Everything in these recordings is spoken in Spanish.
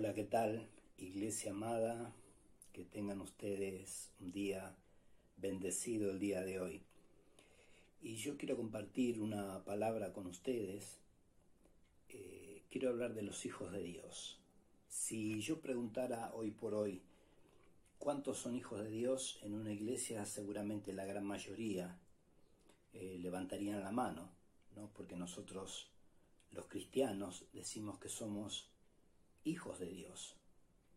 Hola, ¿qué tal? Iglesia amada, que tengan ustedes un día bendecido el día de hoy. Y yo quiero compartir una palabra con ustedes. Eh, quiero hablar de los hijos de Dios. Si yo preguntara hoy por hoy cuántos son hijos de Dios en una iglesia, seguramente la gran mayoría eh, levantarían la mano, ¿no? Porque nosotros, los cristianos, decimos que somos hijos de Dios,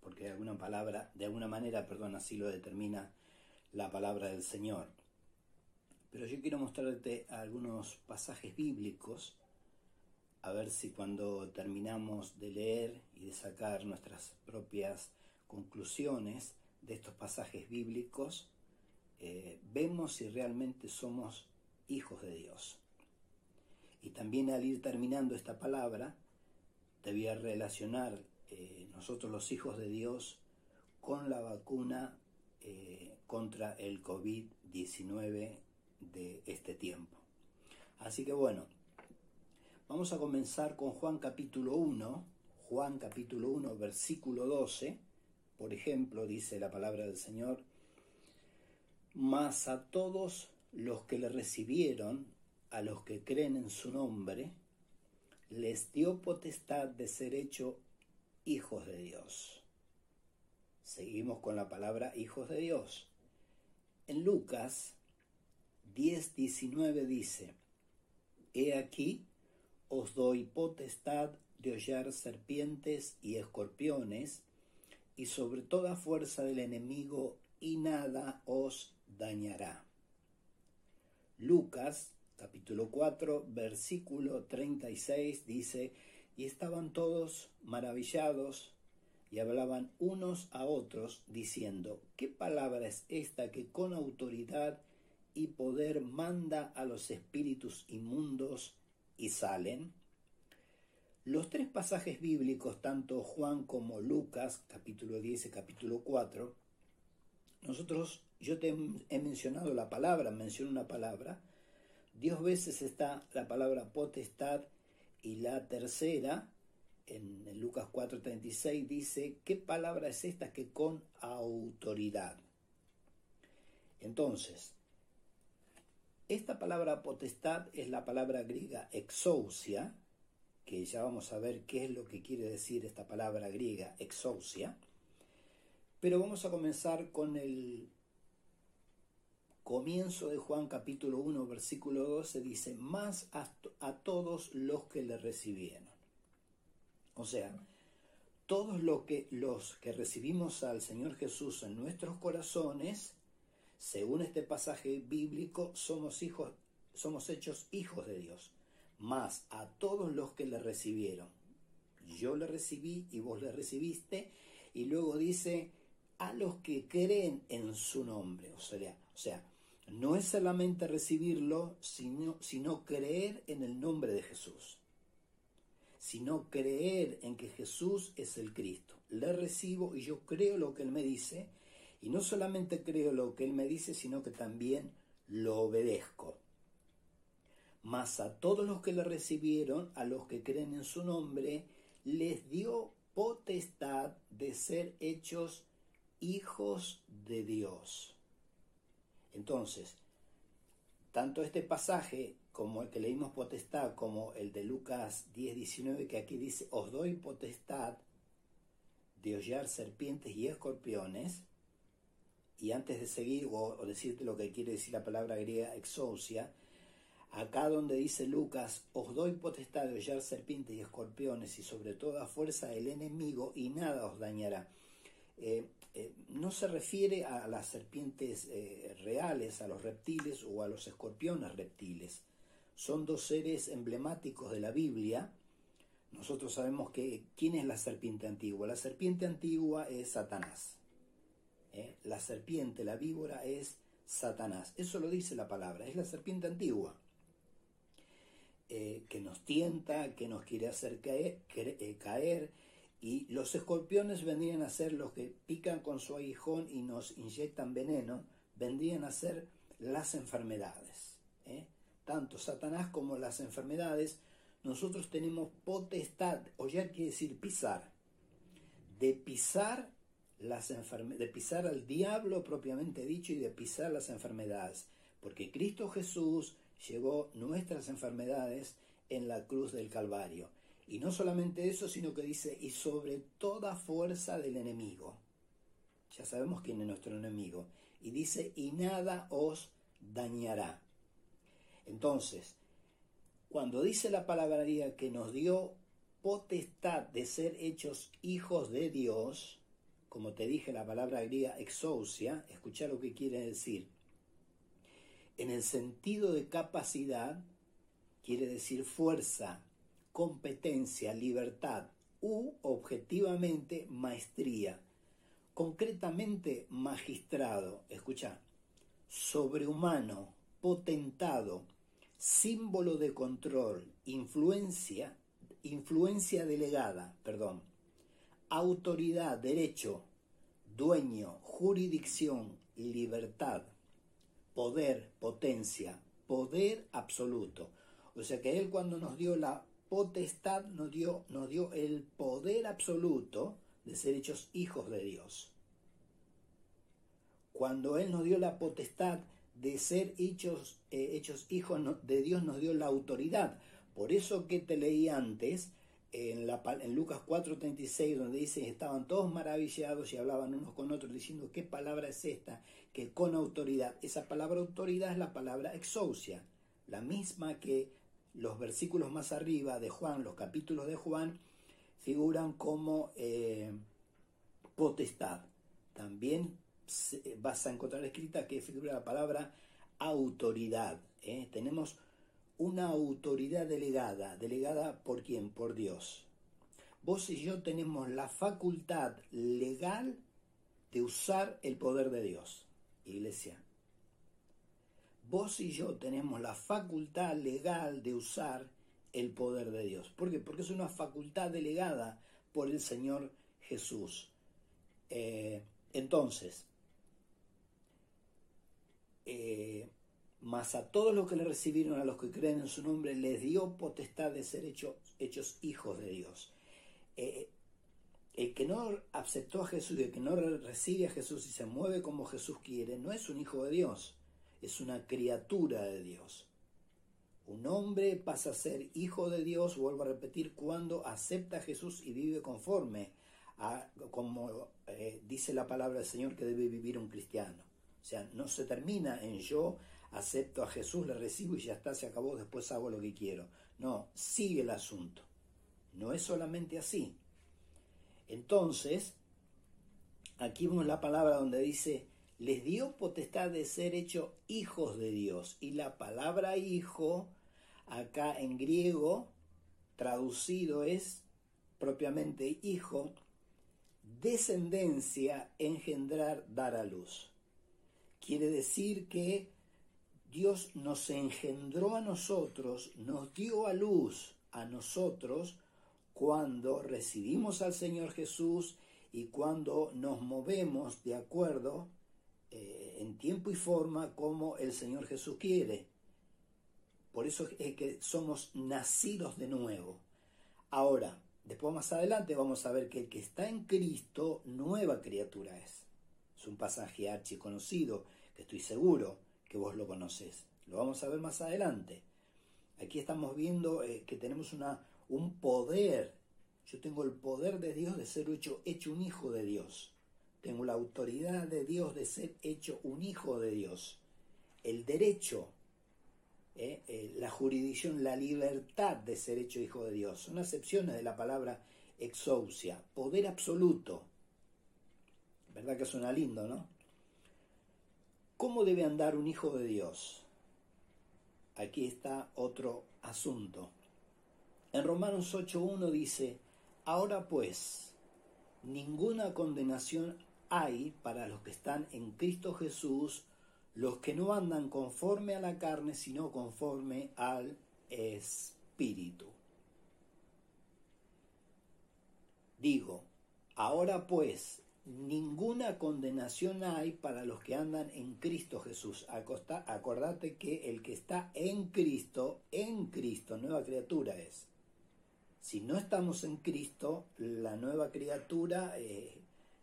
porque de alguna palabra, de alguna manera, perdón, así lo determina la palabra del Señor. Pero yo quiero mostrarte algunos pasajes bíblicos, a ver si cuando terminamos de leer y de sacar nuestras propias conclusiones de estos pasajes bíblicos, eh, vemos si realmente somos hijos de Dios. Y también al ir terminando esta palabra, te voy a relacionar eh, nosotros los hijos de Dios con la vacuna eh, contra el COVID-19 de este tiempo. Así que bueno, vamos a comenzar con Juan capítulo 1, Juan capítulo 1, versículo 12, por ejemplo, dice la palabra del Señor, mas a todos los que le recibieron, a los que creen en su nombre, les dio potestad de ser hecho hijos de Dios. Seguimos con la palabra hijos de Dios. En Lucas 10:19 dice, He aquí, os doy potestad de hollar serpientes y escorpiones, y sobre toda fuerza del enemigo, y nada os dañará. Lucas capítulo 4, versículo 36 dice, y estaban todos maravillados y hablaban unos a otros diciendo, ¿qué palabra es esta que con autoridad y poder manda a los espíritus inmundos y salen? Los tres pasajes bíblicos, tanto Juan como Lucas, capítulo 10 y capítulo 4, nosotros, yo te he mencionado la palabra, menciono una palabra, Dios veces está la palabra potestad y la tercera, en, Lucas 4:36, dice, ¿qué palabra es esta que con autoridad? Entonces, esta palabra potestad es la palabra griega exousia, que ya vamos a ver qué es lo que quiere decir esta palabra griega exousia, pero vamos a comenzar con el comienzo de Juan capítulo 1 versículo 12 dice, más a, todos los que le recibieron. O sea, todos los que, los que recibimos al Señor Jesús en nuestros corazones, según este pasaje bíblico, somos hijos, somos hechos hijos de Dios. Más a todos los que le recibieron. Yo le recibí y vos le recibiste. Y luego dice, a los que creen en su nombre. O sea, o sea no es solamente recibirlo, sino, sino creer en el nombre de Jesús. Sino creer en que Jesús es el Cristo. Le recibo y yo creo lo que Él me dice. Y no solamente creo lo que Él me dice, sino que también lo obedezco. Mas a todos los que le recibieron, a los que creen en su nombre, les dio potestad de ser hechos hijos de Dios. Entonces, tanto este pasaje como el que leímos potestad, como el de Lucas 10, 19, que aquí dice, os doy potestad de hollar serpientes y escorpiones, y antes de seguir o, decirte lo que quiere decir la palabra griega exousia, acá donde dice Lucas, os doy potestad de hollar serpientes y escorpiones y sobre toda fuerza del enemigo y nada os dañará. Eh, eh, no se refiere a las serpientes eh, reales, a los reptiles o a los escorpiones reptiles. Son dos seres emblemáticos de la Biblia. Nosotros sabemos que quién es la serpiente antigua. La serpiente antigua es Satanás. La serpiente, la víbora es Satanás. Eso lo dice la palabra. Es la serpiente antigua. que nos tienta, que nos quiere hacer caer, caer y los escorpiones vendrían a ser los que pican con su aguijón y nos inyectan veneno, vendrían a ser las enfermedades. ¿eh? Tanto Satanás como las enfermedades, nosotros tenemos potestad, o ya quiere decir pisar, de pisar las de pisar al diablo propiamente dicho y de pisar las enfermedades, porque Cristo Jesús llevó nuestras enfermedades en la cruz del Calvario. Y no solamente eso, sino que dice, y sobre toda fuerza del enemigo. Ya sabemos quién es nuestro enemigo. Y dice, y nada os dañará. Entonces, cuando dice la palabra que nos dio potestad de ser hechos hijos de Dios, como te dije la palabra griega exousia, escucha lo que quiere decir. En el sentido de capacidad, quiere decir fuerza, competencia, libertad, u objetivamente maestría, concretamente magistrado, escucha, sobrehumano, potentado, símbolo de control, influencia, influencia delegada, perdón, autoridad, derecho, dueño, jurisdicción, libertad, poder, potencia, poder absoluto. O sea que Él cuando nos dio la potestad, nos dio, dio el poder absoluto de ser hechos hijos de Dios. Cuando Él nos dio la potestad de ser hechos, eh, hechos hijos de Dios, nos dio la autoridad. Por eso que te leí antes, en, la, en Lucas 4:36, donde dice, estaban todos maravillados y hablaban unos con otros diciendo, ¿qué palabra es esta? Que con autoridad. Esa palabra autoridad es la palabra exousia, la misma que los versículos más arriba de Juan, los capítulos de Juan, figuran como eh, potestad. También vas a encontrar escrita que figura la palabra autoridad. ¿eh? Tenemos una autoridad delegada. ¿Delegada por quién? Por Dios. Vos y yo tenemos la facultad legal de usar el poder de Dios. Iglesia. Vos y yo tenemos la facultad legal de usar el poder de Dios. ¿Por qué? Porque es una facultad delegada por el Señor Jesús. Eh, entonces, eh, mas a todos los que le recibieron, a los que creen en su nombre, les dio potestad de ser hechos, hijos de Dios. Eh, el que no aceptó a Jesús el que no recibe a Jesús y se mueve como Jesús quiere, no es un hijo de Dios, es una criatura de Dios. Un hombre pasa a ser hijo de Dios, vuelvo a repetir, cuando acepta a Jesús y vive conforme a como eh, dice la palabra del Señor que debe vivir un cristiano. O sea, no se termina en yo acepto a Jesús, le recibo y ya está, se acabó, después hago lo que quiero. No, sigue el asunto. No es solamente así. Entonces, aquí vemos la palabra donde dice, les dio potestad de ser hechos hijos de Dios. Y la palabra hijo, acá en griego, traducido es propiamente hijo, descendencia, engendrar, dar a luz. Quiere decir que Dios nos engendró a nosotros, nos dio a luz a nosotros cuando recibimos al Señor Jesús y cuando nos movemos de acuerdo eh, en tiempo y forma como el Señor Jesús quiere. Por eso es que somos nacidos de nuevo. Ahora, después más adelante vamos a ver que el que está en Cristo, nueva criatura es. Es un pasaje archiconocido que estoy seguro que vos lo conoces. Lo vamos a ver más adelante. Aquí estamos viendo eh, que tenemos una, un poder. Yo tengo el poder de Dios de ser hecho, hecho un hijo de Dios. Tengo la autoridad de Dios de ser hecho un hijo de Dios. El derecho, eh, eh, la jurisdicción, la libertad de ser hecho hijo de Dios. Son acepciones de la palabra exousia, poder absoluto. ¿Verdad que suena lindo, no? ¿Cómo debe andar un hijo de Dios? Aquí está otro asunto. En Romanos 8.1 dice, ahora pues, ninguna condenación hay para los que están en Cristo Jesús, los que no andan conforme a la carne, sino conforme al Espíritu. Digo, ahora pues, ninguna condenación hay para los que andan en Cristo Jesús. acordate que el que está en Cristo, en Cristo, nueva criatura es. Si no estamos en Cristo, la nueva criatura eh,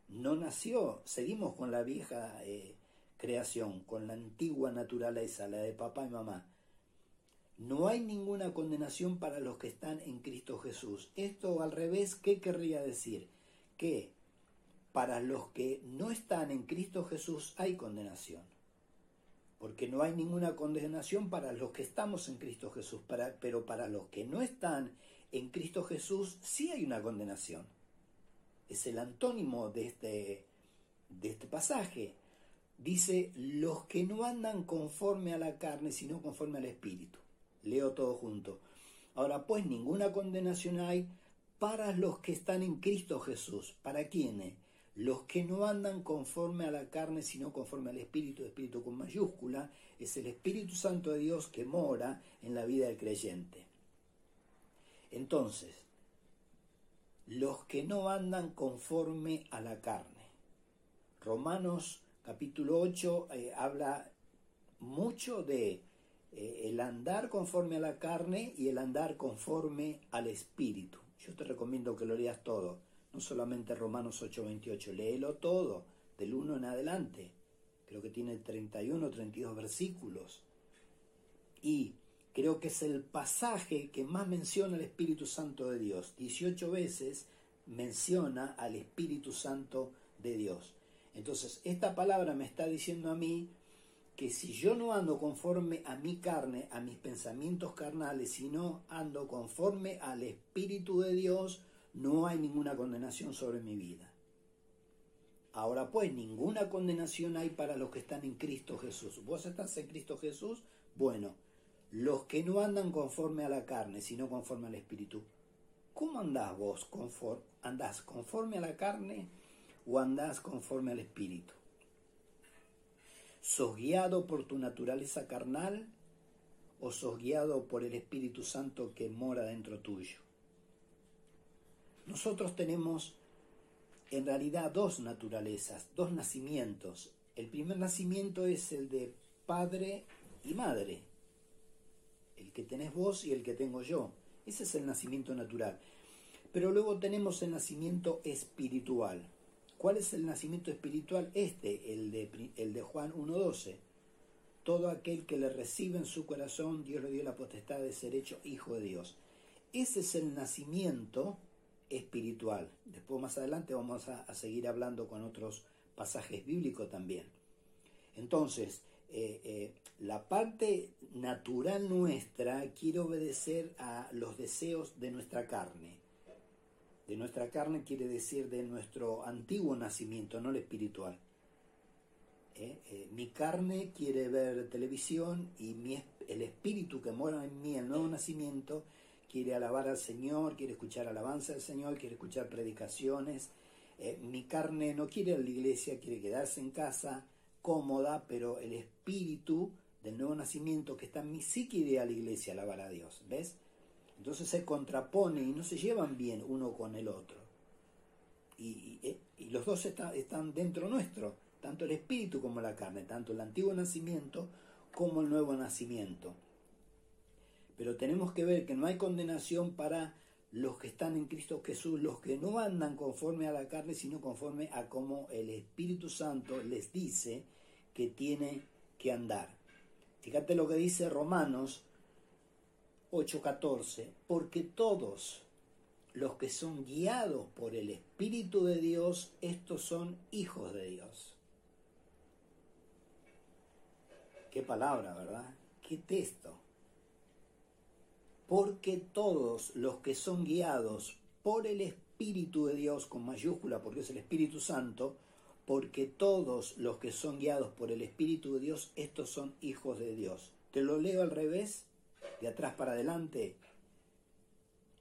no nació, seguimos con la vieja eh, creación, con la antigua naturaleza, la de papá y mamá. No hay ninguna condenación para los que están en Cristo Jesús. Esto al revés, ¿qué querría decir? Que para los que no están en Cristo Jesús hay condenación. Porque no hay ninguna condenación para los que estamos en Cristo Jesús, pero para los que no están en Cristo Jesús sí hay una condenación. Es el antónimo de este, de este pasaje. Dice, los que no andan conforme a la carne, sino conforme al Espíritu. Leo todo junto. Ahora pues ninguna condenación hay para los que están en Cristo Jesús. ¿Para quiénes? Los que no andan conforme a la carne, sino conforme al Espíritu, Espíritu con mayúscula, es el Espíritu Santo de Dios que mora en la vida del creyente. Entonces, los que no andan conforme a la carne. Romanos capítulo 8 eh, habla mucho de eh, el andar conforme a la carne y el andar conforme al espíritu. Yo te recomiendo que lo leas todo, no solamente Romanos 8:28, léelo todo, del 1 en adelante. Creo que tiene 31 o 32 versículos. Y creo que es el pasaje que más menciona el Espíritu Santo de Dios. 18 veces menciona al Espíritu Santo de Dios. Entonces, esta palabra me está diciendo a mí que si yo no ando conforme a mi carne, a mis pensamientos carnales, sino ando conforme al Espíritu de Dios, no hay ninguna condenación sobre mi vida. Ahora pues, ninguna condenación hay para los que están en Cristo Jesús. ¿Vos estás en Cristo Jesús? Bueno, los que no andan conforme a la carne, sino conforme al Espíritu. ¿Cómo andás vos? ¿Andás conforme a la carne o andás conforme al Espíritu? ¿Sos guiado por tu naturaleza carnal o sos guiado por el Espíritu Santo que mora dentro tuyo? Nosotros tenemos en realidad dos naturalezas, dos nacimientos. El primer nacimiento es el de padre y madre, el que tenés vos y el que tengo yo. Ese es el nacimiento natural. Pero luego tenemos el nacimiento espiritual. ¿Cuál es el nacimiento espiritual? Este, el de, Juan 1.12. Todo aquel que le recibe en su corazón, Dios le dio la potestad de ser hecho hijo de Dios. Ese es el nacimiento espiritual. Después más adelante vamos a, seguir hablando con otros pasajes bíblicos también. Entonces, eh, eh, la parte natural nuestra quiere obedecer a los deseos de nuestra carne de nuestra carne quiere decir de nuestro antiguo nacimiento, no el espiritual. ¿Eh? Mi carne quiere ver televisión y mi, el espíritu que mora en mí, el nuevo nacimiento, quiere alabar al Señor, quiere escuchar alabanza del Señor, quiere escuchar predicaciones. Mi carne no quiere ir a la iglesia, quiere quedarse en casa, cómoda, pero el espíritu del nuevo nacimiento que está en mí sí quiere ir a la iglesia alabar a Dios. ¿Ves? Entonces se contrapone y no se llevan bien uno con el otro. Y, eh, los dos están dentro nuestro, tanto el espíritu como la carne, tanto el antiguo nacimiento como el nuevo nacimiento. Pero tenemos que ver que no hay condenación para los que están en Cristo Jesús, los que no andan conforme a la carne, sino conforme a como el Espíritu Santo les dice que tiene que andar. Fíjate lo que dice Romanos 8:14, porque todos los que son guiados por el Espíritu de Dios, estos son hijos de Dios. Qué palabra, ¿verdad? Qué texto. Porque todos los que son guiados por el Espíritu de Dios, con mayúscula porque es el Espíritu Santo, porque todos los que son guiados por el Espíritu de Dios, estos son hijos de Dios. Te lo leo al revés de atrás para adelante,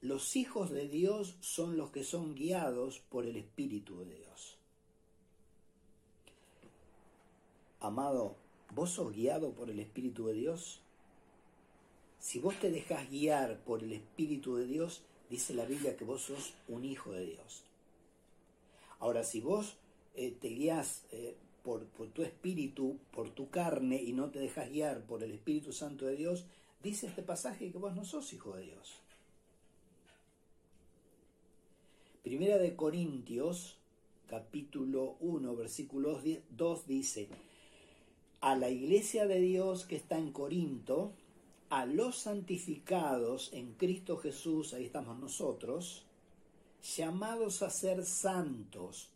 los hijos de Dios son los que son guiados por el Espíritu de Dios. Amado, ¿vos sos guiado por el Espíritu de Dios? Si vos te dejas guiar por el Espíritu de Dios, dice la Biblia que vos sos un hijo de Dios. Ahora, si vos eh, te guías eh, por, por tu espíritu, por tu carne, y no te dejas guiar por el Espíritu Santo de Dios, dice este pasaje que vos no sos hijo de Dios. Primera de Corintios, capítulo 1, versículo 2 dice, a la iglesia de Dios que está en Corinto, a los santificados en Cristo Jesús, ahí estamos nosotros, llamados a ser santos,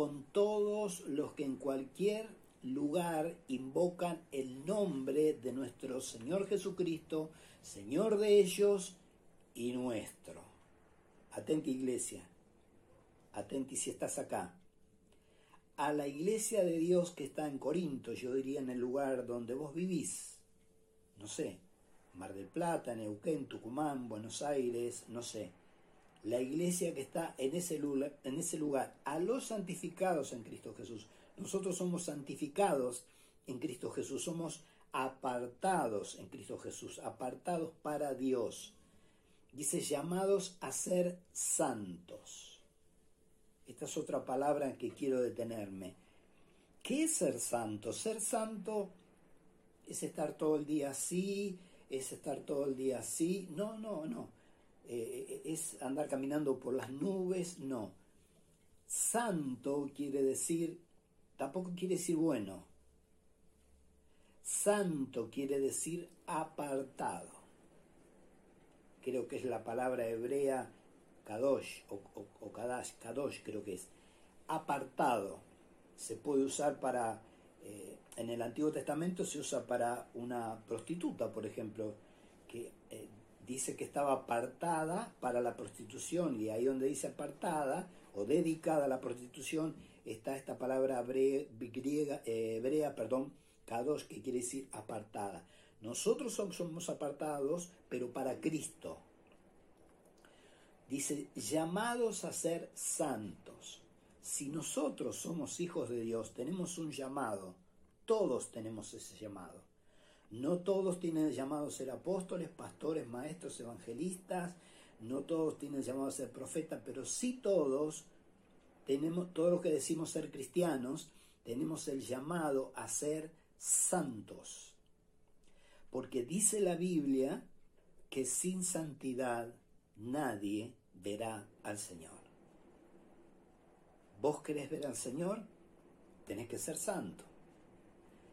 con todos los que en cualquier lugar invocan el nombre de nuestro Señor Jesucristo, Señor de ellos y nuestro. Atenti iglesia, atenti si estás acá. A la iglesia de Dios que está en Corinto, yo diría en el lugar donde vos vivís, no sé, Mar del Plata, Neuquén, Tucumán, Buenos Aires, no sé. La iglesia que está en ese, lugar, en ese lugar, a los santificados en Cristo Jesús. Nosotros somos santificados en Cristo Jesús, somos apartados en Cristo Jesús, apartados para Dios. Dice llamados a ser santos. Esta es otra palabra en que quiero detenerme. ¿Qué es ser santo? Ser santo es estar todo el día así, es estar todo el día así. No, no, no. Eh, es andar caminando por las nubes, no. Santo quiere decir, tampoco quiere decir bueno. Santo quiere decir apartado. Creo que es la palabra hebrea kadosh o, kadash, kadosh creo que es. Apartado. Se puede usar para eh, en el Antiguo Testamento se usa para una prostituta, por ejemplo, que eh, dice que estaba apartada para la prostitución y ahí donde dice apartada o dedicada a la prostitución está esta palabra hebrea, griega, eh, hebrea perdón, kadosh, que quiere decir apartada. Nosotros somos apartados, pero para Cristo. Dice, llamados a ser santos. Si nosotros somos hijos de Dios, tenemos un llamado todos tenemos ese llamado. No todos tienen el llamado a ser apóstoles, pastores, maestros, evangelistas, no todos tienen el llamado a ser profetas, pero sí todos tenemos, todos los que decimos ser cristianos, tenemos el llamado a ser santos. Porque dice la Biblia que sin santidad nadie verá al Señor. ¿Vos querés ver al Señor? Tenés que ser santo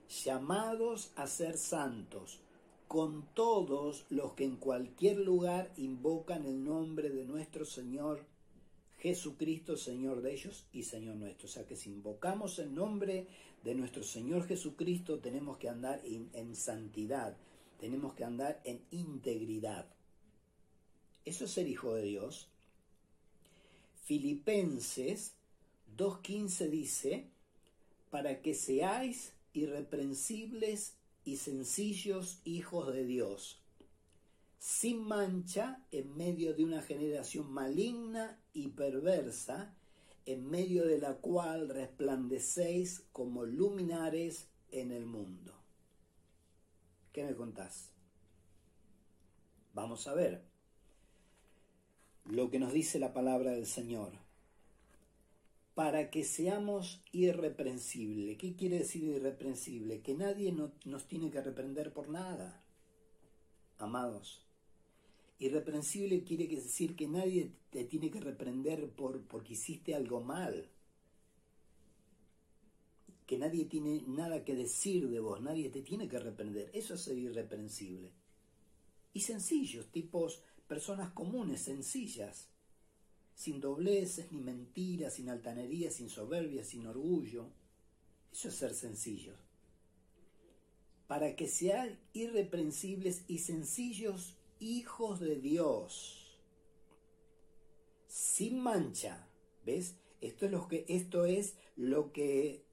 llamados a ser santos, con todos los que en cualquier lugar invocan el nombre de nuestro Señor Jesucristo, Señor de ellos y Señor nuestro. O sea que si invocamos el nombre de nuestro Señor Jesucristo, tenemos que andar en, santidad, tenemos que andar en integridad. Eso es ser hijo de Dios. Filipenses 2.15 dice, para que seáis irreprensibles y sencillos hijos de Dios, sin mancha en medio de una generación maligna y perversa, en medio de la cual resplandecéis como luminares en el mundo. ¿Qué me contás? Vamos a ver lo que nos dice la palabra del Señor para que seamos irreprensibles. ¿Qué quiere decir irreprensible? Que nadie nos tiene que reprender por nada. Amados, irreprensible quiere decir que nadie te tiene que reprender por, porque hiciste algo mal. Que nadie tiene nada que decir de vos, nadie te tiene que reprender. Eso es irreprensible. Y sencillos, tipos, personas comunes, sencillas sin dobleces ni mentiras, sin altanería, sin soberbia, sin orgullo. Eso es ser sencillos. Para que sean irreprensibles y sencillos hijos de Dios, sin mancha. ¿Ves? Esto es lo que, esto es lo que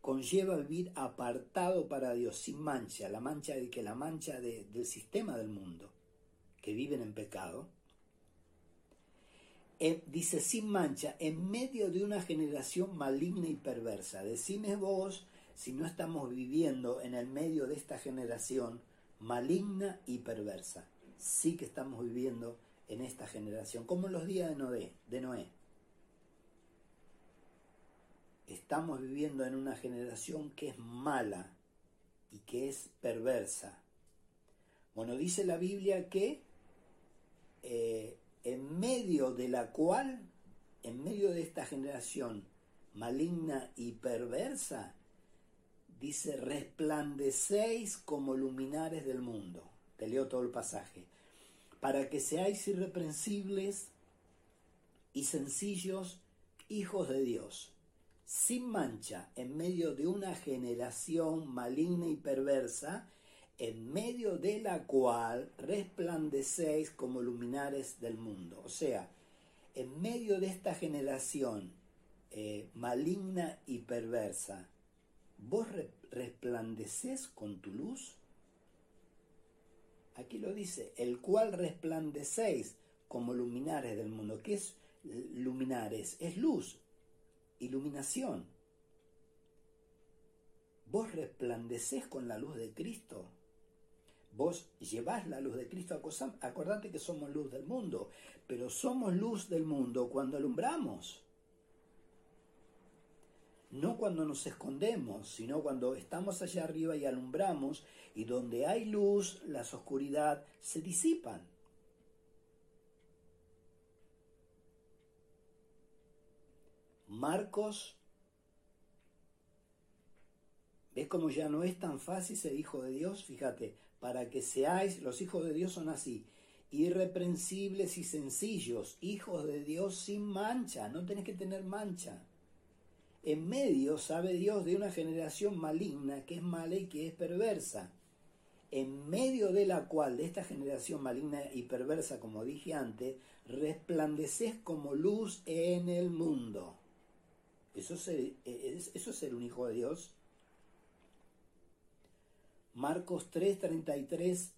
conlleva vivir apartado para Dios, sin mancha, la mancha de que la mancha del sistema del mundo, que viven en pecado, dice sin mancha, en medio de una generación maligna y perversa. Decime vos si no estamos viviendo en el medio de esta generación maligna y perversa. Sí que estamos viviendo en esta generación, como en los días de Noé. De Noé. Estamos viviendo en una generación que es mala y que es perversa. Bueno, dice la Biblia que eh, en medio de la cual en medio de esta generación maligna y perversa, dice, resplandecéis como luminares del mundo. Te leo todo el pasaje. Para que seáis irreprensibles y sencillos hijos de Dios, sin mancha, en medio de una generación maligna y perversa, en medio de la cual resplandecéis como luminares del mundo. O sea, en medio de esta generación eh, maligna y perversa, ¿vos resplandecés con tu luz? Aquí lo dice, el cual resplandecéis como luminares del mundo. ¿Qué es luminares? Es luz, iluminación. ¿Vos resplandecés con la luz de Cristo? Vos llevás la luz de Cristo, acordate que somos luz del mundo, pero somos luz del mundo cuando alumbramos. No cuando nos escondemos, sino cuando estamos allá arriba y alumbramos, y donde hay luz, las oscuridad se disipan. Marcos, ¿ves cómo ya no es tan fácil ser hijo de Dios? Fíjate, para que seáis, los hijos de Dios son así, irreprensibles y sencillos, hijos de Dios sin mancha, no tenés que tener mancha. En medio, sabe Dios, de una generación maligna que es mala y que es perversa, en medio de la cual, de esta generación maligna y perversa, como dije antes, resplandeces como luz en el mundo. ¿Eso es, eso es ser un hijo de Dios? Marcos 3, 33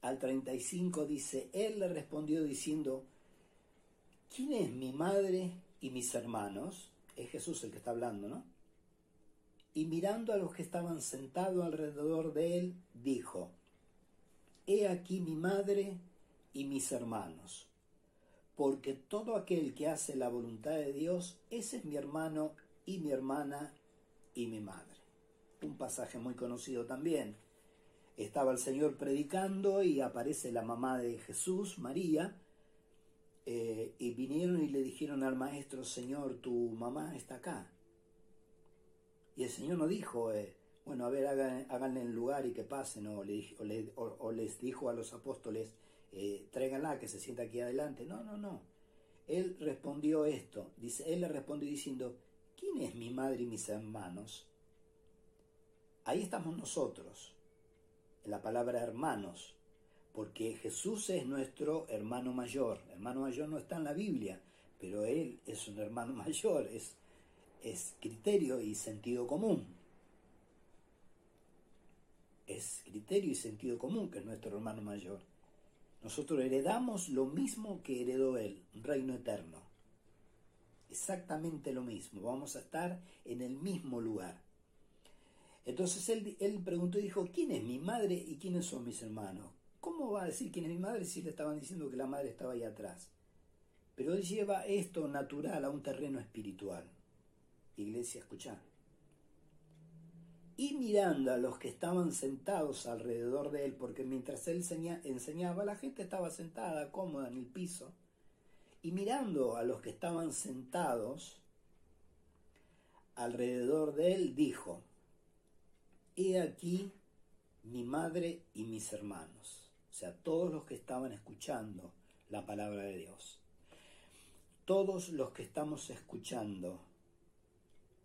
al 35 dice, Él le respondió diciendo, ¿quién es mi madre y mis hermanos? Es Jesús el que está hablando, ¿no? Y mirando a los que estaban sentados alrededor de él, dijo, He aquí mi madre y mis hermanos, porque todo aquel que hace la voluntad de Dios, ese es mi hermano y mi hermana y mi madre un pasaje muy conocido también. Estaba el Señor predicando y aparece la mamá de Jesús, María, eh, y vinieron y le dijeron al maestro, Señor, tu mamá está acá. Y el Señor no dijo, eh, bueno, a ver, háganle el lugar y que pasen, o, les dijo a los apóstoles, eh, tráiganla, que se sienta aquí adelante. No, no, no. Él respondió esto, dice, él le respondió diciendo, ¿quién es mi madre y mis hermanos? Ahí estamos nosotros, en la palabra hermanos, porque Jesús es nuestro hermano mayor. Hermano mayor no está en la Biblia, pero Él es un hermano mayor, es, es criterio y sentido común. Es criterio y sentido común que es nuestro hermano mayor. Nosotros heredamos lo mismo que heredó Él, un reino eterno. Exactamente lo mismo. Vamos a estar en el mismo lugar. Entonces él, preguntó y dijo, ¿quién es mi madre y quiénes son mis hermanos? ¿Cómo va a decir quién es mi madre si le estaban diciendo que la madre estaba ahí atrás? Pero él lleva esto natural a un terreno espiritual. Iglesia, escucha. Y mirando a los que estaban sentados alrededor de él, porque mientras él enseñaba, la gente estaba sentada, cómoda en el piso, y mirando a los que estaban sentados alrededor de él, dijo, he aquí mi madre y mis hermanos, o sea, todos los que estaban escuchando la palabra de Dios. Todos los que estamos escuchando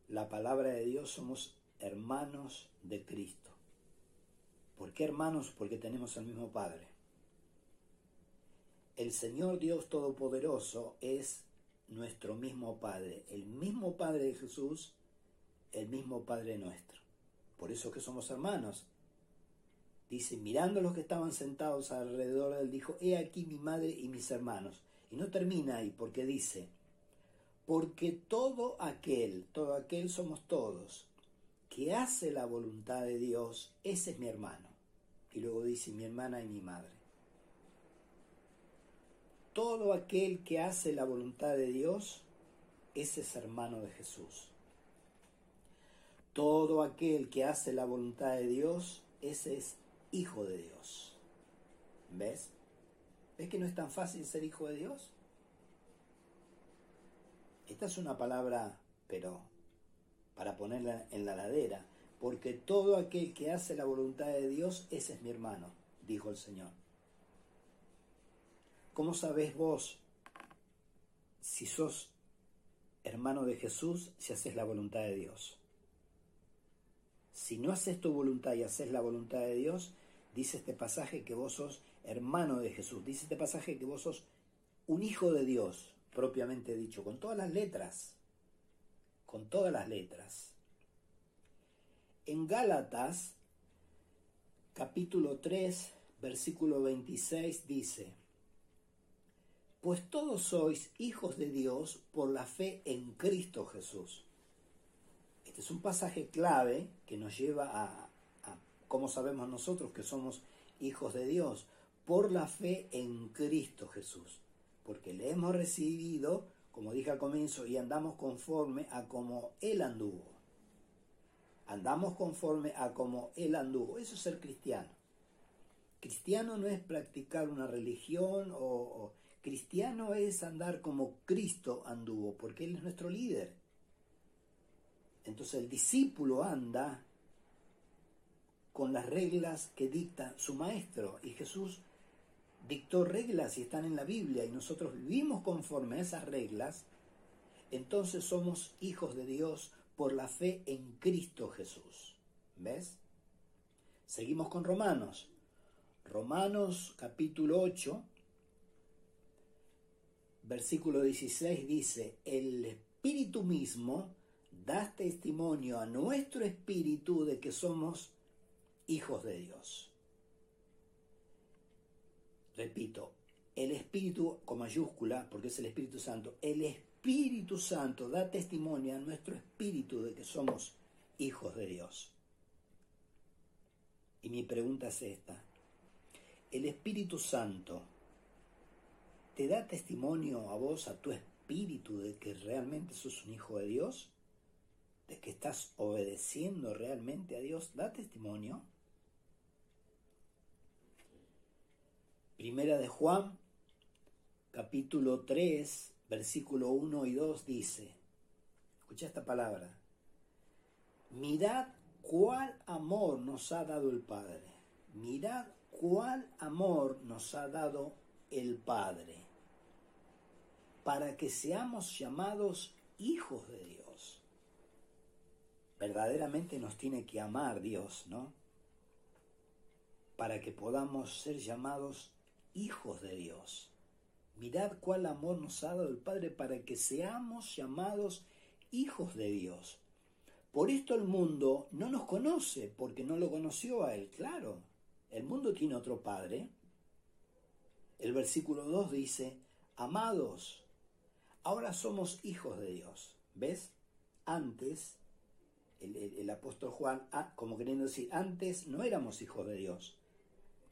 la palabra de Dios somos hermanos de Cristo. ¿Por qué hermanos? Porque tenemos el mismo Padre. El Señor Dios Todopoderoso es nuestro mismo Padre, el mismo Padre de Jesús, el mismo Padre nuestro por eso que somos hermanos. Dice, mirando a los que estaban sentados alrededor de él, dijo, he aquí mi madre y mis hermanos. Y no termina ahí, porque dice, porque todo aquel, todo aquel somos todos, que hace la voluntad de Dios, ese es mi hermano. Y luego dice, mi hermana y mi madre. Todo aquel que hace la voluntad de Dios, ese es hermano de Jesús. Todo aquel que hace la voluntad de Dios, ese es hijo de Dios. ¿Ves? ¿Ves que no es tan fácil ser hijo de Dios? Esta es una palabra, pero para ponerla en la ladera, porque todo aquel que hace la voluntad de Dios, ese es mi hermano, dijo el Señor. ¿Cómo sabés vos si sos hermano de Jesús si haces la voluntad de Dios? Si no haces tu voluntad y haces la voluntad de Dios, dice este pasaje que vos sos hermano de Jesús. Dice este pasaje que vos sos un hijo de Dios, propiamente dicho, con todas las letras. Con todas las letras. En Gálatas, capítulo 3, versículo 26, dice, Pues todos sois hijos de Dios por la fe en Cristo Jesús. Este es un pasaje clave que nos lleva a, a cómo sabemos nosotros que somos hijos de Dios, por la fe en Cristo Jesús porque le hemos recibido, como dije al comienzo, y andamos conforme a como Él anduvo. Andamos conforme a como Él anduvo. Eso es ser cristiano. Cristiano no es practicar una religión o, o cristiano es andar como Cristo anduvo, porque Él es nuestro líder. Entonces el discípulo anda con las reglas que dicta su maestro y Jesús dictó reglas y están en la Biblia y nosotros vivimos conforme a esas reglas, entonces somos hijos de Dios por la fe en Cristo Jesús. ¿Ves? Seguimos con Romanos. Romanos capítulo 8, versículo 16 dice, el Espíritu mismo da testimonio a nuestro espíritu de que somos hijos de Dios. Repito, el Espíritu con mayúscula, porque es el Espíritu Santo, el Espíritu Santo da testimonio a nuestro espíritu de que somos hijos de Dios. Y mi pregunta es esta. ¿El Espíritu Santo te da testimonio a vos, a tu espíritu, de que realmente sos un hijo de Dios? ¿De que estás obedeciendo realmente a Dios? ¿Da testimonio? Primera de Juan, capítulo 3, versículo 1 y 2 dice, escucha esta palabra, mirad cuál amor nos ha dado el Padre, mirad cuál amor nos ha dado el Padre, para que seamos llamados hijos de Dios. Verdaderamente nos tiene que amar Dios, ¿no? Para que podamos ser llamados hijos de Dios. Mirad cuál amor nos ha dado el Padre para que seamos llamados hijos de Dios. Por esto el mundo no nos conoce, porque no lo conoció a Él. Claro, el mundo tiene otro Padre. El versículo 2 dice, amados, ahora somos hijos de Dios. ¿Ves? Antes, el, apóstol Juan, ah, como queriendo decir, antes no éramos hijos de Dios.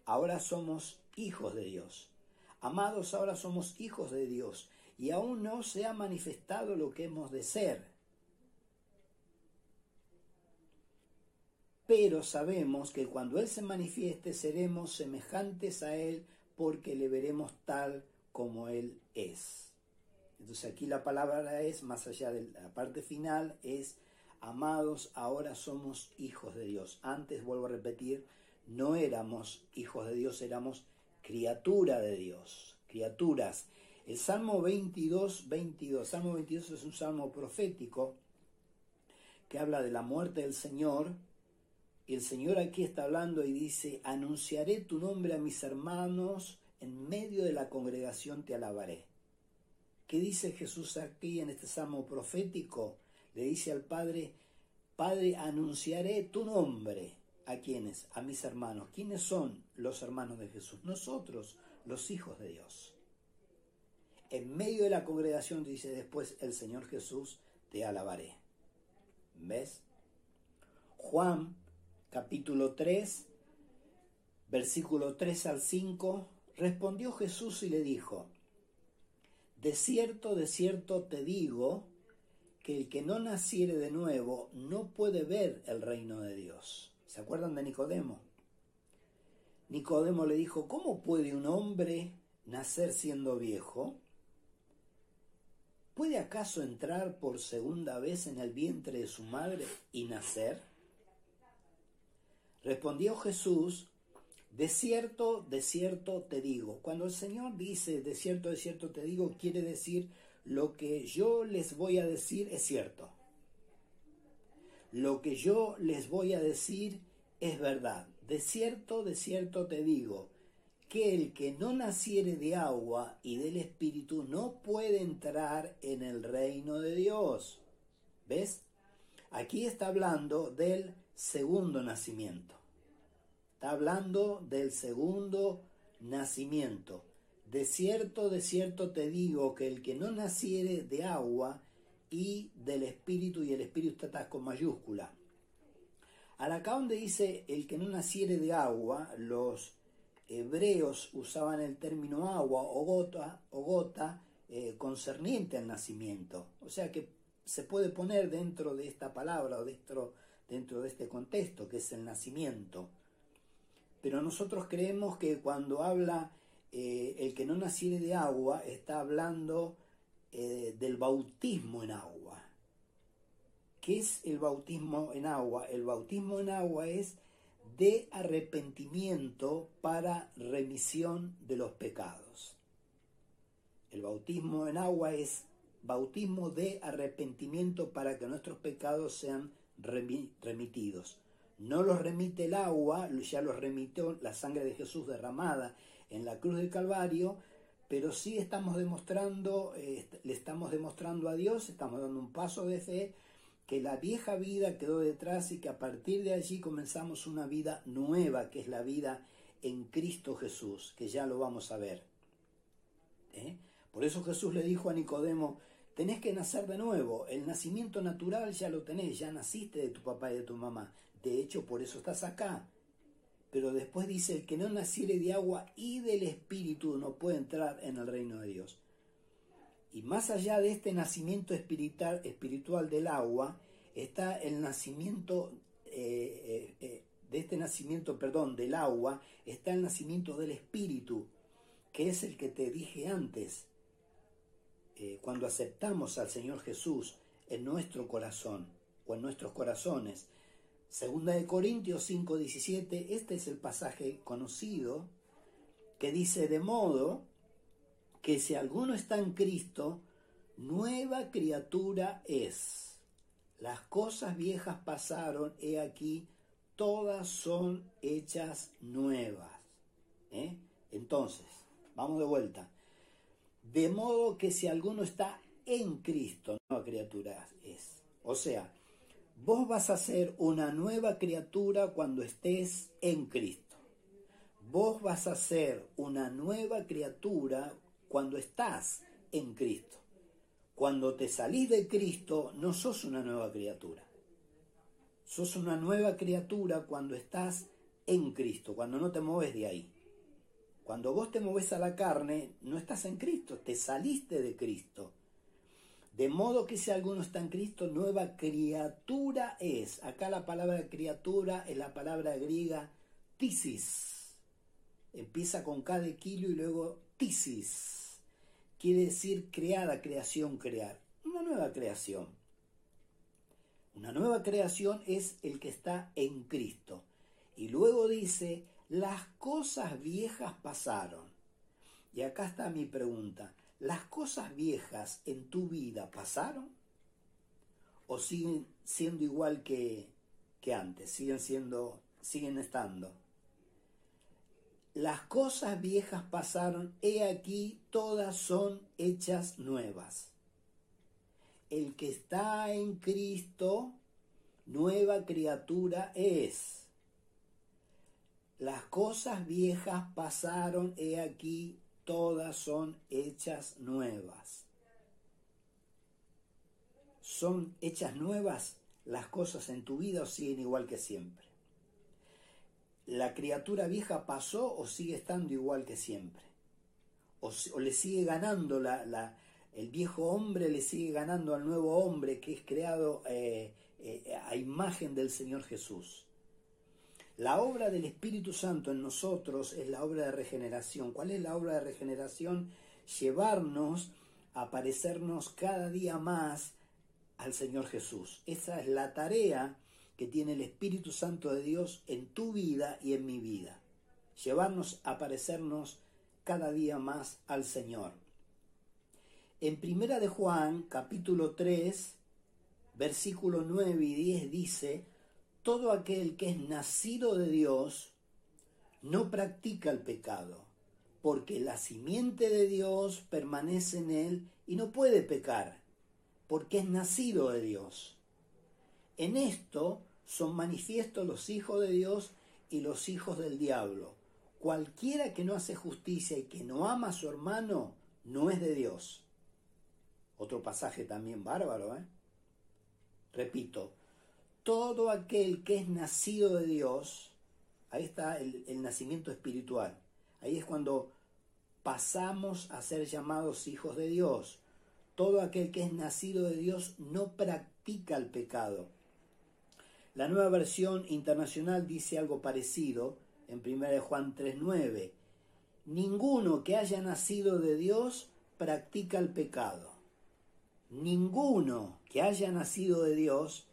Ahora somos hijos de Dios. Amados, ahora somos hijos de Dios y aún no se ha manifestado lo que hemos de ser. Pero sabemos que cuando Él se manifieste seremos semejantes a Él porque le veremos tal como Él es. Entonces aquí la palabra es, más allá de la parte final, es, amados, ahora somos hijos de Dios. Antes, vuelvo a repetir, no éramos hijos de Dios, éramos criatura de Dios, criaturas. El Salmo 22, 22, Salmo 22 es un salmo profético que habla de la muerte del Señor. Y el Señor aquí está hablando y dice, anunciaré tu nombre a mis hermanos, en medio de la congregación te alabaré. ¿Qué dice Jesús aquí en este salmo profético? Le dice al Padre, Padre, anunciaré tu nombre ¿A quiénes? A mis hermanos. ¿Quiénes son los hermanos de Jesús? Nosotros, los hijos de Dios. En medio de la congregación dice después el Señor Jesús, te alabaré. ¿Ves? Juan capítulo 3, versículo 3 al 5, respondió Jesús y le dijo, de cierto, de cierto te digo, que el que no naciere de nuevo no puede ver el reino de Dios. ¿Se acuerdan de Nicodemo? Nicodemo le dijo, ¿cómo puede un hombre nacer siendo viejo? ¿puede acaso entrar por segunda vez en el vientre de su madre y nacer? Respondió Jesús, de cierto, de cierto te digo. Cuando el Señor dice, de cierto, de cierto te digo, quiere decir, lo que yo les voy a decir es cierto. Lo que yo les voy a decir es verdad. De cierto, de cierto te digo, que el que no naciere de agua y del Espíritu no puede entrar en el reino de Dios. ¿Ves? Aquí está hablando del segundo nacimiento. Está hablando del segundo nacimiento. De cierto, de cierto te digo que el que no naciere de agua y del Espíritu, y el Espíritu está con mayúscula. Al acá donde dice el que no naciere de agua, los hebreos usaban el término agua o gota, o gota eh, concerniente al nacimiento. O sea que se puede poner dentro de esta palabra o dentro, dentro de este contexto que es el nacimiento. Pero nosotros creemos que cuando habla eh, el que no naciere de agua, está hablando eh, del bautismo en agua. ¿Qué es el bautismo en agua? El bautismo en agua es de arrepentimiento para remisión de los pecados. El bautismo en agua es bautismo de arrepentimiento para que nuestros pecados sean remitidos. No los remite el agua, ya los remitió la sangre de Jesús derramada en la cruz del Calvario, pero sí estamos demostrando, le estamos demostrando a Dios, estamos dando un paso de fe que la vieja vida quedó detrás y que a partir de allí comenzamos una vida nueva, que es la vida en Cristo Jesús, que ya lo vamos a ver. ¿Eh? Por eso Jesús le dijo a Nicodemo, tenés que nacer de nuevo, el nacimiento natural ya lo tenés, ya naciste de tu papá y de tu mamá, de hecho por eso estás acá. Pero después dice, el que no naciere de agua y del Espíritu no puede entrar en el reino de Dios. Y más allá de este nacimiento espiritual, del agua, está el nacimiento, eh, eh, eh, de este nacimiento, perdón, del agua, está el nacimiento del espíritu, que es el que te dije antes, cuando aceptamos al Señor Jesús en nuestro corazón o en nuestros corazones. Segunda de Corintios 5:17, este es el pasaje conocido que dice de modo que si alguno está en Cristo, nueva criatura es. Las cosas viejas pasaron, he aquí, todas son hechas nuevas. ¿Eh? Entonces, vamos de vuelta. De modo que si alguno está en Cristo, nueva criatura es. O sea, vos vas a ser una nueva criatura cuando estés en Cristo. Vos vas a ser una nueva criatura cuando estás en Cristo. Cuando te salís de Cristo, no sos una nueva criatura. Sos una nueva criatura cuando estás en Cristo, cuando no te mueves de ahí. Cuando vos te mueves a la carne, no estás en Cristo, te saliste de Cristo. De modo que si alguno está en Cristo, nueva criatura es. Acá la palabra criatura es la palabra griega tisis. Empieza con K de kilo y luego tisis quiere decir creada, creación, crear. Una nueva creación. Una nueva creación es el que está en Cristo. Y luego dice, las cosas viejas pasaron. Y acá está mi pregunta. ¿Las cosas viejas en tu vida pasaron? ¿O siguen siendo igual que, que antes? ¿Siguen siendo, siguen estando? las cosas viejas pasaron, he aquí todas son hechas nuevas. El que está en Cristo, nueva criatura es. Las cosas viejas pasaron, he aquí todas son hechas nuevas. ¿Son hechas nuevas las cosas en tu vida o siguen igual que siempre? la criatura vieja pasó o sigue estando igual que siempre. O, le sigue ganando la, el viejo hombre, le sigue ganando al nuevo hombre que es creado eh, eh, a imagen del Señor Jesús. La obra del Espíritu Santo en nosotros es la obra de regeneración. ¿Cuál es la obra de regeneración? Llevarnos a parecernos cada día más al Señor Jesús. Esa es la tarea que tiene el Espíritu Santo de Dios en tu vida y en mi vida. Llevarnos a parecernos cada día más al Señor. En Primera de Juan, capítulo 3, versículos 9 y 10 dice, todo aquel que es nacido de Dios no practica el pecado, porque la simiente de Dios permanece en él y no puede pecar, porque es nacido de Dios. En esto son manifiestos los hijos de Dios y los hijos del diablo. Cualquiera que no hace justicia y que no ama a su hermano, no es de Dios. Otro pasaje también bárbaro, ¿eh? Repito, todo aquel que es nacido de Dios, ahí está el, nacimiento espiritual. Ahí es cuando pasamos a ser llamados hijos de Dios. Todo aquel que es nacido de Dios no practica el pecado. La nueva versión internacional dice algo parecido en 1 Juan 3:9. Ninguno que haya nacido de Dios practica el pecado. Ninguno que haya nacido de Dios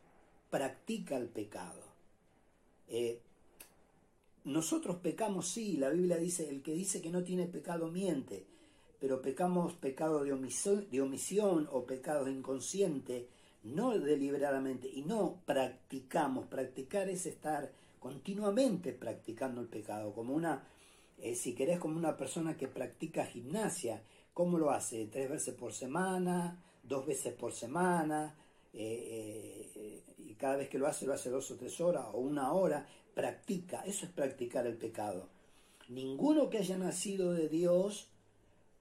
practica el pecado. Eh, nosotros pecamos, sí, la Biblia dice, el que dice que no tiene pecado miente, pero pecamos pecado de omisión, de omisión o pecado inconsciente, no deliberadamente, y no practicamos. Practicar es estar continuamente practicando el pecado, como una, eh, si querés, como una persona que practica gimnasia. ¿Cómo lo hace? ¿Tres veces por semana? ¿Dos veces por semana? Eh, eh, y cada vez que lo hace, lo hace dos o tres horas o una hora, practica, eso es practicar el pecado. Ninguno que haya nacido de Dios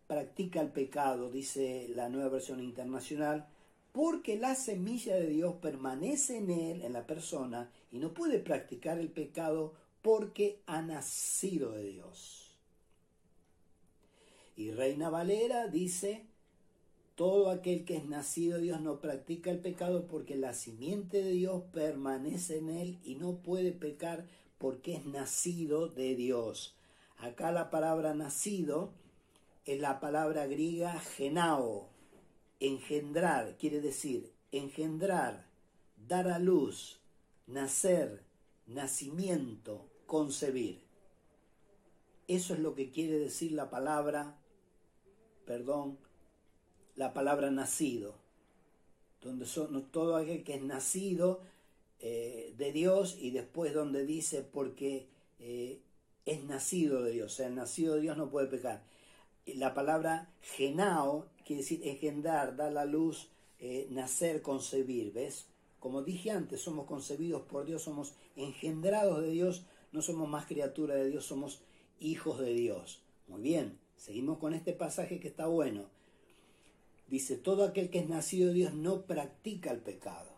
practica el pecado, dice la nueva versión internacional, porque la semilla de Dios permanece en él, en la persona, y no puede practicar el pecado porque ha nacido de Dios. Y Reina Valera dice, todo aquel que es nacido de Dios no practica el pecado porque la simiente de Dios permanece en él y no puede pecar porque es nacido de Dios. Acá la palabra nacido es la palabra griega genao, engendrar, quiere decir engendrar, dar a luz, nacer, nacimiento, concebir. Eso es lo que quiere decir la palabra, perdón, la palabra nacido, donde son todo aquel que es nacido eh, de Dios y después donde dice porque eh, es nacido de Dios, o sea, el nacido de Dios no puede pecar. La palabra genao quiere decir engendrar, dar la luz, eh, nacer, concebir, ¿ves? Como dije antes, somos concebidos por Dios, somos engendrados de Dios, no somos más criaturas de Dios, somos hijos de Dios. Muy bien, seguimos con este pasaje que está bueno. Dice, todo aquel que es nacido de Dios no practica el pecado.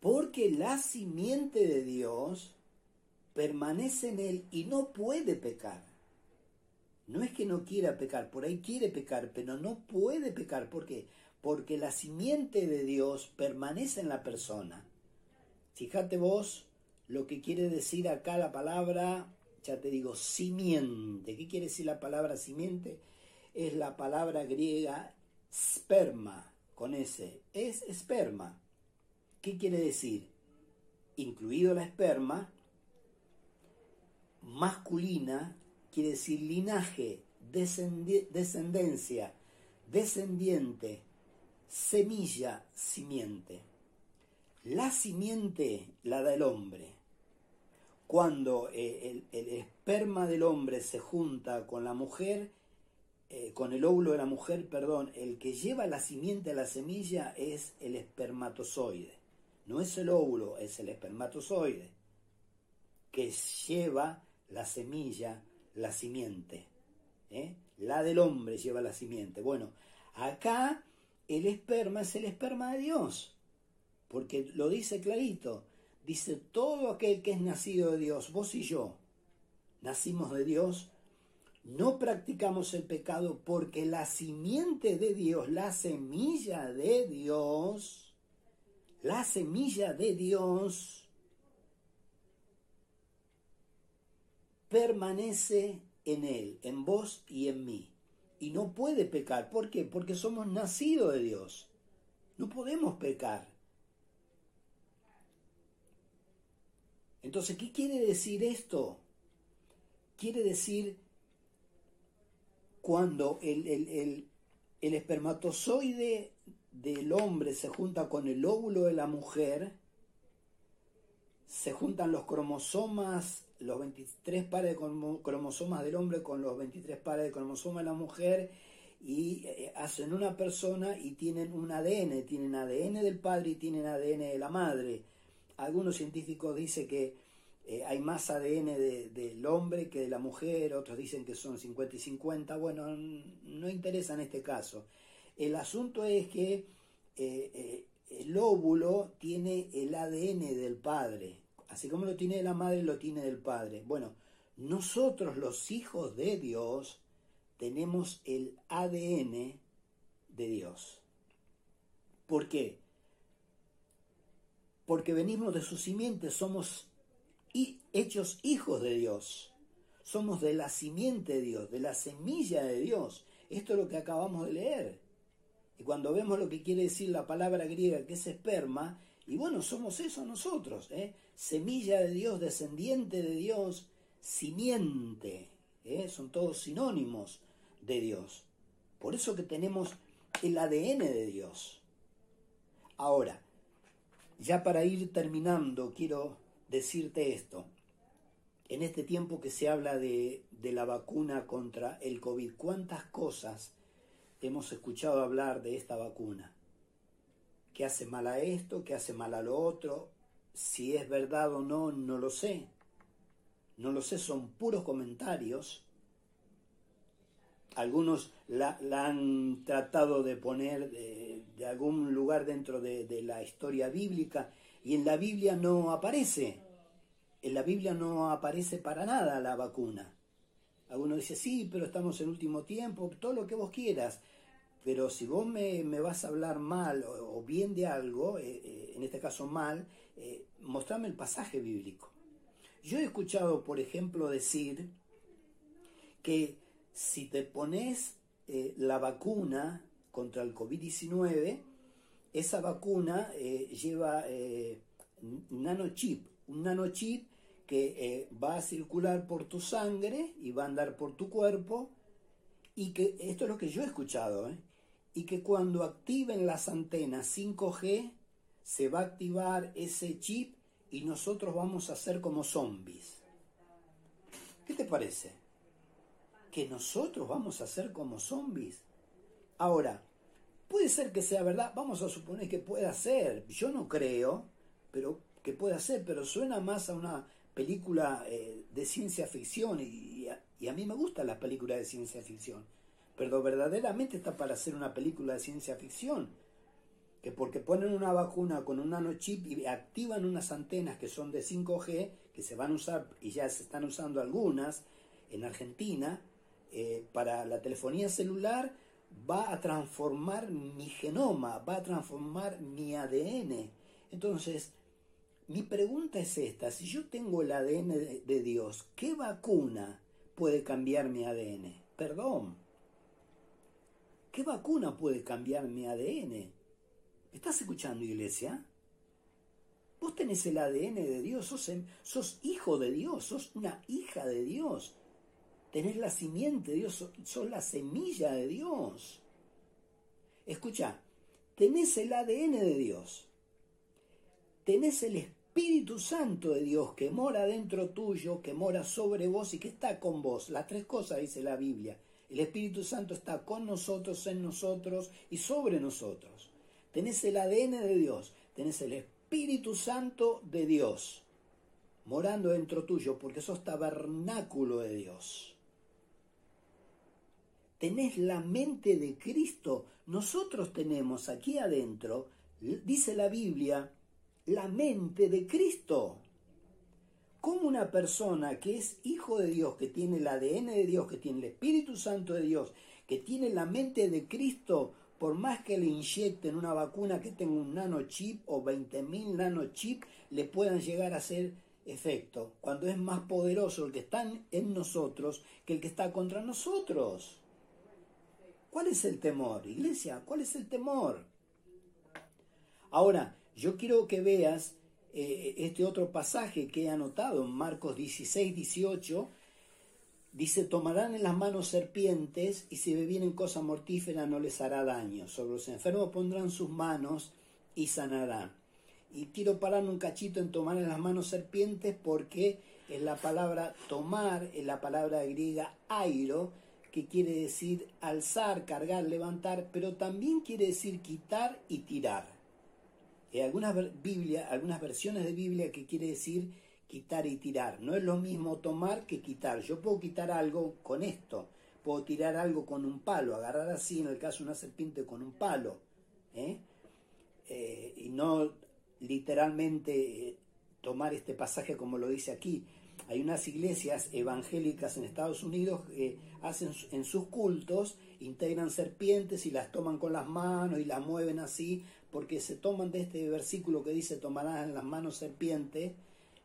Porque la simiente de Dios permanece en él y no puede pecar. No es que no quiera pecar, por ahí quiere pecar, pero no puede pecar. ¿Por qué? Porque la simiente de Dios permanece en la persona. Fíjate vos lo que quiere decir acá la palabra, ya te digo, simiente. ¿Qué quiere decir la palabra simiente? Es la palabra griega sperma, con S. Es esperma. ¿Qué quiere decir? Incluido la esperma, masculina, quiere decir linaje, descendencia, descendiente, semilla, simiente. La simiente la da el hombre. Cuando eh, el esperma del hombre se junta con la mujer, eh, con el óvulo de la mujer, perdón, el que lleva la simiente a la semilla es el espermatozoide. No es el óvulo, es el espermatozoide que lleva la semilla, la simiente. ¿eh? La del hombre lleva la simiente. Bueno, acá el esperma es el esperma de Dios, porque lo dice clarito. Dice, todo aquel que es nacido de Dios, vos y yo, nacimos de Dios no practicamos el pecado porque la simiente de Dios, la semilla de Dios, la semilla de Dios permanece en Él, en vos y en mí. y no puede pecar. ¿Por qué? Porque somos nacidos de Dios. No podemos pecar. Entonces, ¿qué quiere decir esto? Quiere decir cuando el, el, el, espermatozoide del hombre se junta con el óvulo de la mujer, se juntan los cromosomas, los 23 pares de cromosomas del hombre con los 23 pares de cromosomas de la mujer, y eh, hacen una persona y tienen un ADN, tienen ADN del padre y tienen ADN de la madre. Algunos científicos dicen que eh, hay más ADN del hombre que de la mujer, otros dicen que son 50 y 50, bueno, no interesa en este caso. El asunto es que eh, eh, el óvulo tiene el ADN del padre, así como lo tiene la madre, lo tiene del padre. Bueno, nosotros los hijos de Dios tenemos el ADN de Dios. ¿Por qué? Porque venimos de su simiente, somos y hechos hijos de Dios. Somos de la simiente de Dios, de la semilla de Dios. Esto es lo que acabamos de leer. Y cuando vemos lo que quiere decir la palabra griega, que es esperma, y bueno, somos eso nosotros, ¿eh? semilla de Dios, descendiente de Dios, simiente, ¿eh? son todos sinónimos de Dios. Por eso que tenemos el ADN de Dios. Ahora, ya para ir terminando, quiero decirte esto. En este tiempo que se habla de, la vacuna contra el COVID, ¿cuántas cosas hemos escuchado hablar de esta vacuna? ¿Qué hace mal a esto? ¿Qué hace mal a lo otro? Si es verdad o no, no lo sé. No lo sé, son puros comentarios. Algunos la, han tratado de poner de, algún lugar dentro de, de la historia bíblica y en la Biblia no aparece. En la Biblia no aparece para nada la vacuna. Alguno dice, sí, pero estamos en último tiempo, todo lo que vos quieras. Pero si vos me, vas a hablar mal o, bien de algo, eh, eh, en este caso mal, eh, mostrame el pasaje bíblico. Yo he escuchado, por ejemplo, decir que si te pones la vacuna contra el COVID-19, esa vacuna lleva nanochip. Un nanochip que eh, va a circular por tu sangre y va a andar por tu cuerpo y que esto es lo que yo he escuchado, ¿eh? y que cuando activen las antenas 5G se va a activar ese chip y nosotros vamos a ser como zombies. ¿Qué te parece? ¿Que nosotros vamos a ser como zombies? Ahora, puede ser que sea verdad, vamos a suponer que pueda ser, yo no creo, pero que pueda ser, pero suena más a una película eh, de ciencia ficción y, a, mí me gustan las películas de ciencia ficción, pero verdaderamente está para hacer una película de ciencia ficción, que porque ponen una vacuna con un nanochip y activan unas antenas que son de 5G, que se van a usar y ya se están usando algunas en Argentina, eh, para la telefonía celular, va a transformar mi genoma, va a transformar mi ADN. Entonces, mi pregunta es esta, si yo tengo el ADN de, Dios, ¿qué vacuna puede cambiar mi ADN? Perdón. ¿Qué vacuna puede cambiar mi ADN? ¿Estás escuchando, iglesia? Vos tenés el ADN de Dios, sos, sos, hijo de Dios, sos una hija de Dios. Tenés la simiente de Dios, sos la semilla de Dios. Escucha, tenés el ADN de Dios tenés el Espíritu Santo de Dios que mora dentro tuyo, que mora sobre vos y que está con vos. Las tres cosas dice la Biblia. El Espíritu Santo está con nosotros, en nosotros y sobre nosotros. Tenés el ADN de Dios, tenés el Espíritu Santo de Dios morando dentro tuyo porque sos tabernáculo de Dios. Tenés la mente de Cristo. Nosotros tenemos aquí adentro, dice la Biblia, la mente de Cristo. Como una persona que es hijo de Dios, que tiene el ADN de Dios, que tiene el Espíritu Santo de Dios, que tiene la mente de Cristo, por más que le inyecten una vacuna que tenga un nanochip o 20.000 nanochip, le puedan llegar a hacer efecto, cuando es más poderoso el que está en nosotros que el que está contra nosotros. ¿Cuál es el temor? Iglesia, ¿cuál es el temor? Ahora, yo quiero que veas eh, este otro pasaje que he anotado en Marcos 16, 18. Dice, tomarán en las manos serpientes y si bebieren cosa mortífera no les hará daño. Sobre los enfermos pondrán sus manos y sanarán. Y quiero pararme un cachito en tomar en las manos serpientes porque es la palabra tomar, es la palabra griega airo, que quiere decir alzar, cargar, levantar, pero también quiere decir quitar y tirar. Hay algunas, Biblia, algunas versiones de Biblia que quiere decir quitar y tirar. No es lo mismo tomar que quitar. Yo puedo quitar algo con esto, puedo tirar algo con un palo, agarrar así, en el caso de una serpiente, con un palo. ¿eh? Eh, y no literalmente eh, tomar este pasaje como lo dice aquí. Hay unas iglesias evangélicas en Estados Unidos que hacen en sus cultos, integran serpientes y las toman con las manos y las mueven así, porque se toman de este versículo que dice tomarán en las manos serpientes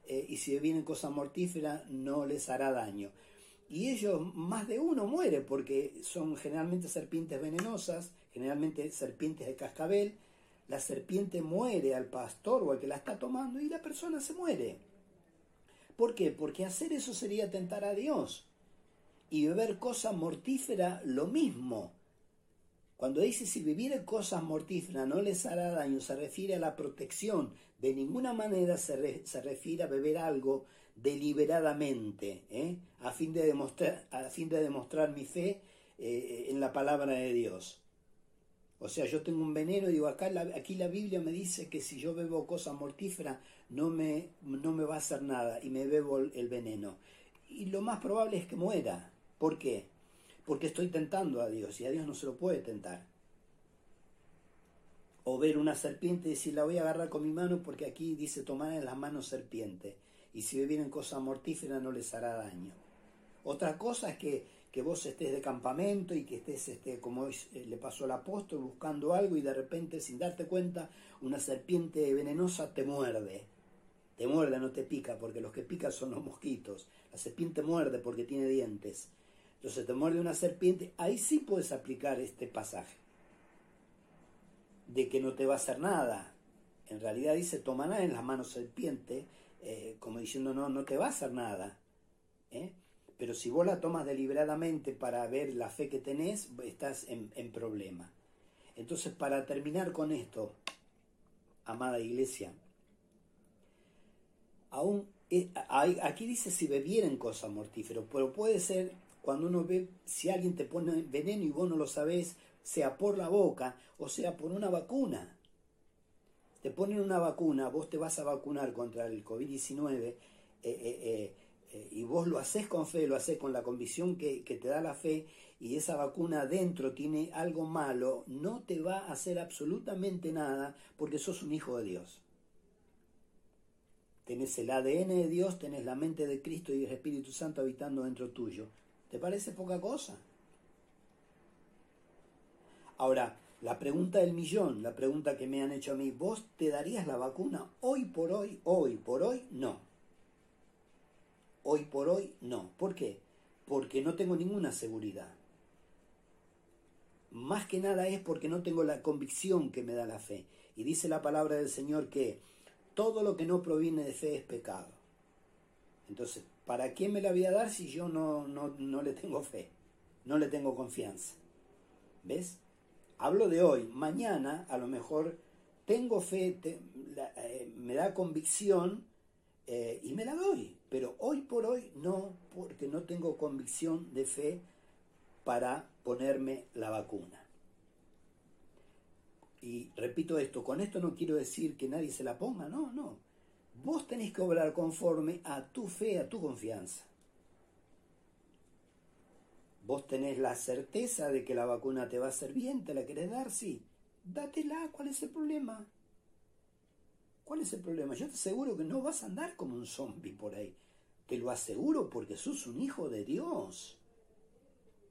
eh, y si vienen cosas mortíferas no les hará daño. Y ellos, más de uno muere porque son generalmente serpientes venenosas, generalmente serpientes de cascabel, la serpiente muere al pastor o al que la está tomando y la persona se muere. ¿Por qué? Porque hacer eso sería tentar a Dios. Y beber cosa mortífera lo mismo. Cuando dice si bebiere cosas mortíferas no les hará daño, se refiere a la protección. De ninguna manera se, se refiere a beber algo deliberadamente, ¿eh? a, fin de demostrar, a fin de demostrar mi fe eh, en la palabra de Dios. O sea, yo tengo un veneno y digo, acá aquí la Biblia me dice que si yo bebo cosas mortíferas no me, no me va a hacer nada y me bebo el veneno. Y lo más probable es que muera. ¿Por qué? Porque estoy tentando a Dios y a Dios no se lo puede tentar. O ver una serpiente y decir, la voy a agarrar con mi mano porque aquí dice tomar en las manos serpiente. Y si bebieren cosas mortíferas no les hará daño. Otra cosa es que que vos estés de campamento y que estés, este, como eh, le pasó al apóstol, buscando algo y de repente, sin darte cuenta, una serpiente venenosa te muerde. Te muerde, no te pica, porque los que pican son los mosquitos. La serpiente muerde porque tiene dientes. Entonces te muerde una serpiente, ahí sí puedes aplicar este pasaje. De que no te va a hacer nada. En realidad dice, tomará en las manos serpiente, eh, como diciendo, no, no te va a hacer nada. ¿eh? Pero si vos la tomas deliberadamente para ver la fe que tenés, estás en, problema. Entonces, para terminar con esto, amada iglesia, aún eh, aquí dice si bebieren cosas mortíferas, pero puede ser cuando uno ve, si alguien te pone veneno y vos no lo sabés, sea por la boca o sea por una vacuna. Te ponen una vacuna, vos te vas a vacunar contra el COVID-19, eh, eh, eh, y vos lo haces con fe, lo haces con la convicción que, te da la fe, y esa vacuna dentro tiene algo malo, no te va a hacer absolutamente nada porque sos un hijo de Dios. Tenés el ADN de Dios, tenés la mente de Cristo y el Espíritu Santo habitando dentro tuyo. ¿Te parece poca cosa? Ahora, la pregunta del millón, la pregunta que me han hecho a mí, ¿vos te darías la vacuna hoy por hoy? Hoy por hoy, no. Hoy por hoy no. ¿Por qué? Porque no tengo ninguna seguridad. Más que nada es porque no tengo la convicción que me da la fe. Y dice la palabra del Señor que todo lo que no proviene de fe es pecado. Entonces, ¿para qué me la voy a dar si yo no, no, le tengo fe? No le tengo confianza. ¿Ves? Hablo de hoy. Mañana a lo mejor tengo fe, eh, me da convicción eh, y me la doy. Pero hoy por hoy no, porque no tengo convicción de fe para ponerme la vacuna. Y repito esto, con esto no quiero decir que nadie se la ponga, no, no. Vos tenés que obrar conforme a tu fe, a tu confianza. Vos tenés la certeza de que la vacuna te va a hacer bien, te la querés dar, sí. Dátela, ¿cuál es el problema? ¿Cuál es el problema? Yo te aseguro que no vas a andar como un zombie por ahí. Te lo aseguro porque sos un hijo de Dios.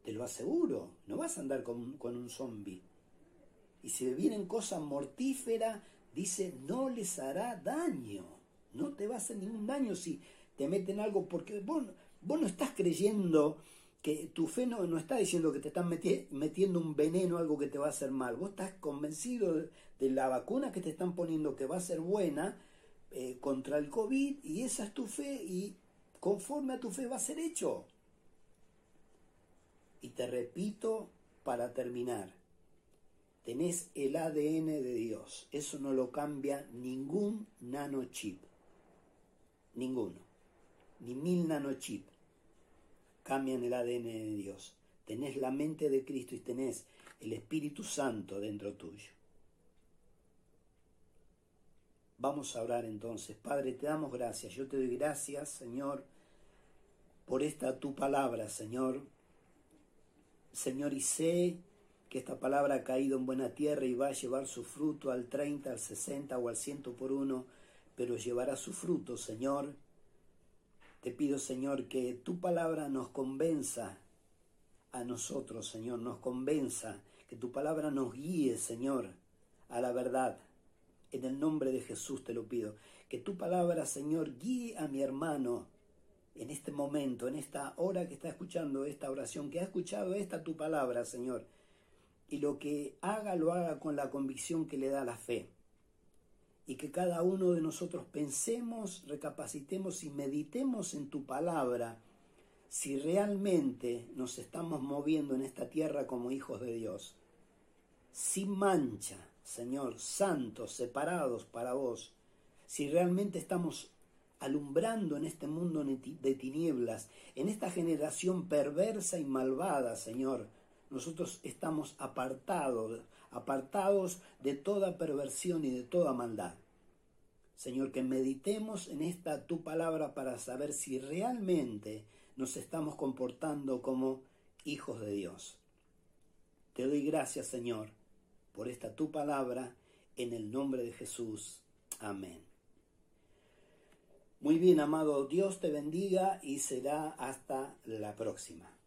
Te lo aseguro. No vas a andar con, un zombie. Y si vienen cosas mortíferas, dice, no les hará daño. No te va a hacer ningún daño si te meten algo porque vos, vos no estás creyendo que tu fe no, no está diciendo que te están metiendo un veneno, algo que te va a hacer mal. Vos estás convencido de, la vacuna que te están poniendo que va a ser buena eh, contra el COVID y esa es tu fe y conforme a tu fe va a ser hecho. Y te repito para terminar, tenés el ADN de Dios. Eso no lo cambia ningún nanochip. Ninguno. Ni mil nanochip cambian el ADN de Dios. Tenés la mente de Cristo y tenés el Espíritu Santo dentro tuyo. Vamos a orar entonces. Padre, te damos gracias. Yo te doy gracias, Señor, por esta tu palabra, Señor. Señor, y sé que esta palabra ha caído en buena tierra y va a llevar su fruto al 30, al 60 o al 100 por uno, pero llevará su fruto, Señor. Te pido, Señor, que tu palabra nos convenza a nosotros, Señor, nos convenza, que tu palabra nos guíe, Señor, a la verdad. En el nombre de Jesús te lo pido. Que tu palabra, Señor, guíe a mi hermano en este momento, en esta hora que está escuchando esta oración, que ha escuchado esta tu palabra, Señor y lo que haga lo haga con la convicción que le da la fe. Y que cada uno de nosotros pensemos, recapacitemos y meditemos en tu palabra si realmente nos estamos moviendo en esta tierra como hijos de Dios. Sin mancha, Señor, santos, separados para vos. Si realmente estamos alumbrando en este mundo de tinieblas, en esta generación perversa y malvada, Señor, nosotros estamos apartados, apartados de toda perversión y de toda maldad. Señor, que meditemos en esta tu palabra para saber si realmente nos estamos comportando como hijos de Dios. Te doy gracias, Señor, por esta tu palabra, en el nombre de Jesús. Amén. Muy bien, amado, Dios te bendiga y será hasta la próxima.